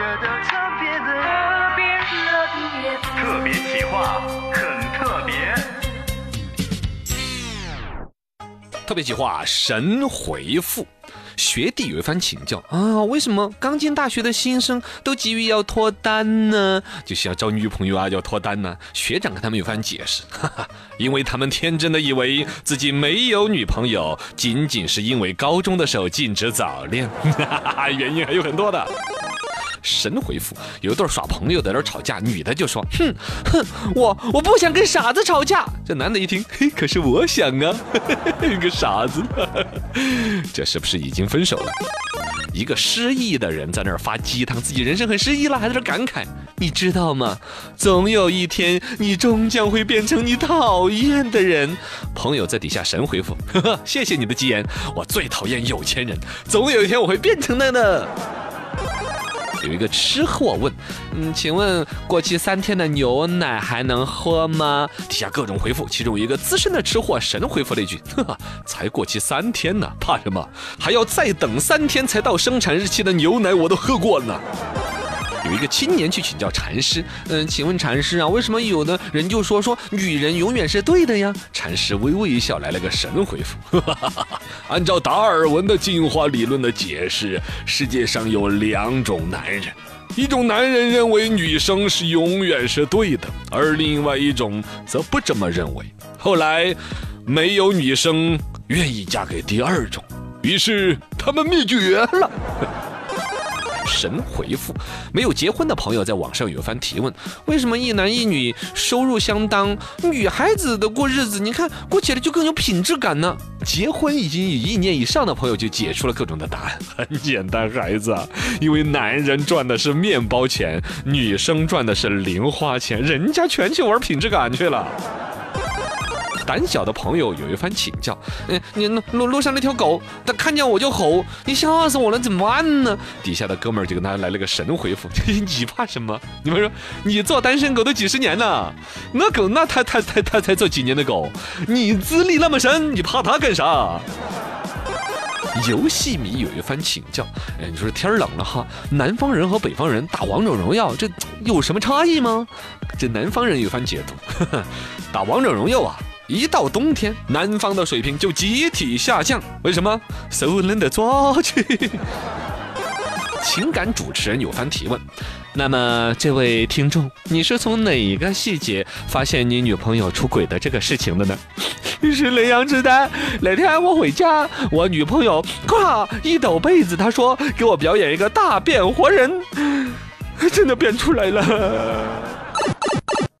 特别的特别特别企划，很特别。特别企划神回复。学弟有一番请教啊，为什么刚进大学的新生都急于要脱单呢？就是要找女朋友啊，要脱单呢？学长跟他们有番解释，哈哈，因为他们天真的以为自己没有女朋友，仅仅是因为高中的时候禁止早恋，哈哈，原因还有很多的。神回复：有一对耍朋友在那儿吵架，女的就说：“哼哼，我我不想跟傻子吵架。”这男的一听，嘿，可是我想啊，个傻子，这是不是已经分手了？一个失意的人在那儿发鸡汤，自己人生很失意了，还在那感慨，你知道吗？总有一天，你终将会变成你讨厌的人。朋友在底下神回复：呵呵，谢谢你的吉言，我最讨厌有钱人，总有一天我会变成的呢。有一个吃货问，嗯，请问过期三天的牛奶还能喝吗？底下各种回复，其中一个资深的吃货神回复了一句：呵呵，才过期三天呢，怕什么？还要再等三天才到生产日期的牛奶我都喝过了呢。有一个青年去请教禅师，嗯，请问禅师啊，为什么有的人就说说女人永远是对的呀？禅师微微一笑，来了个神回复：按照达尔文的进化理论的解释，世界上有两种男人，一种男人认为女生是永远是对的，而另外一种则不这么认为。后来，没有女生愿意嫁给第二种，于是他们灭绝了。神回复：没有结婚的朋友在网上有一番提问：为什么一男一女收入相当，女孩子的过日子，你看过起来就更有品质感呢？结婚已经有一年以上的朋友就解出了各种的答案。很简单，孩子，因为男人赚的是面包钱，女生赚的是零花钱，人家全去玩品质感去了。胆小的朋友有一番请教，嗯，你路路上那条狗，它看见我就吼，你吓死我了，怎么办呢？底下的哥们儿就跟他来了个神回复：你怕什么？你们说，你做单身狗都几十年了，那狗那他他他他才做几年的狗，你资历那么深，你怕他干啥？游戏迷有一番请教，哎，你说天冷了哈，南方人和北方人打王者荣耀，这有什么差异吗？这南方人有一番解读，打王者荣耀啊。一到冬天，南方的水平就集体下降。为什么手冷的抓去。情感主持人有番提问，那么这位听众，你是从哪个细节发现你女朋友出轨的这个事情的呢？是雷阳之丹。那天我回家，我女朋友咵一抖被子，她说给我表演一个大变活人，真的变出来了。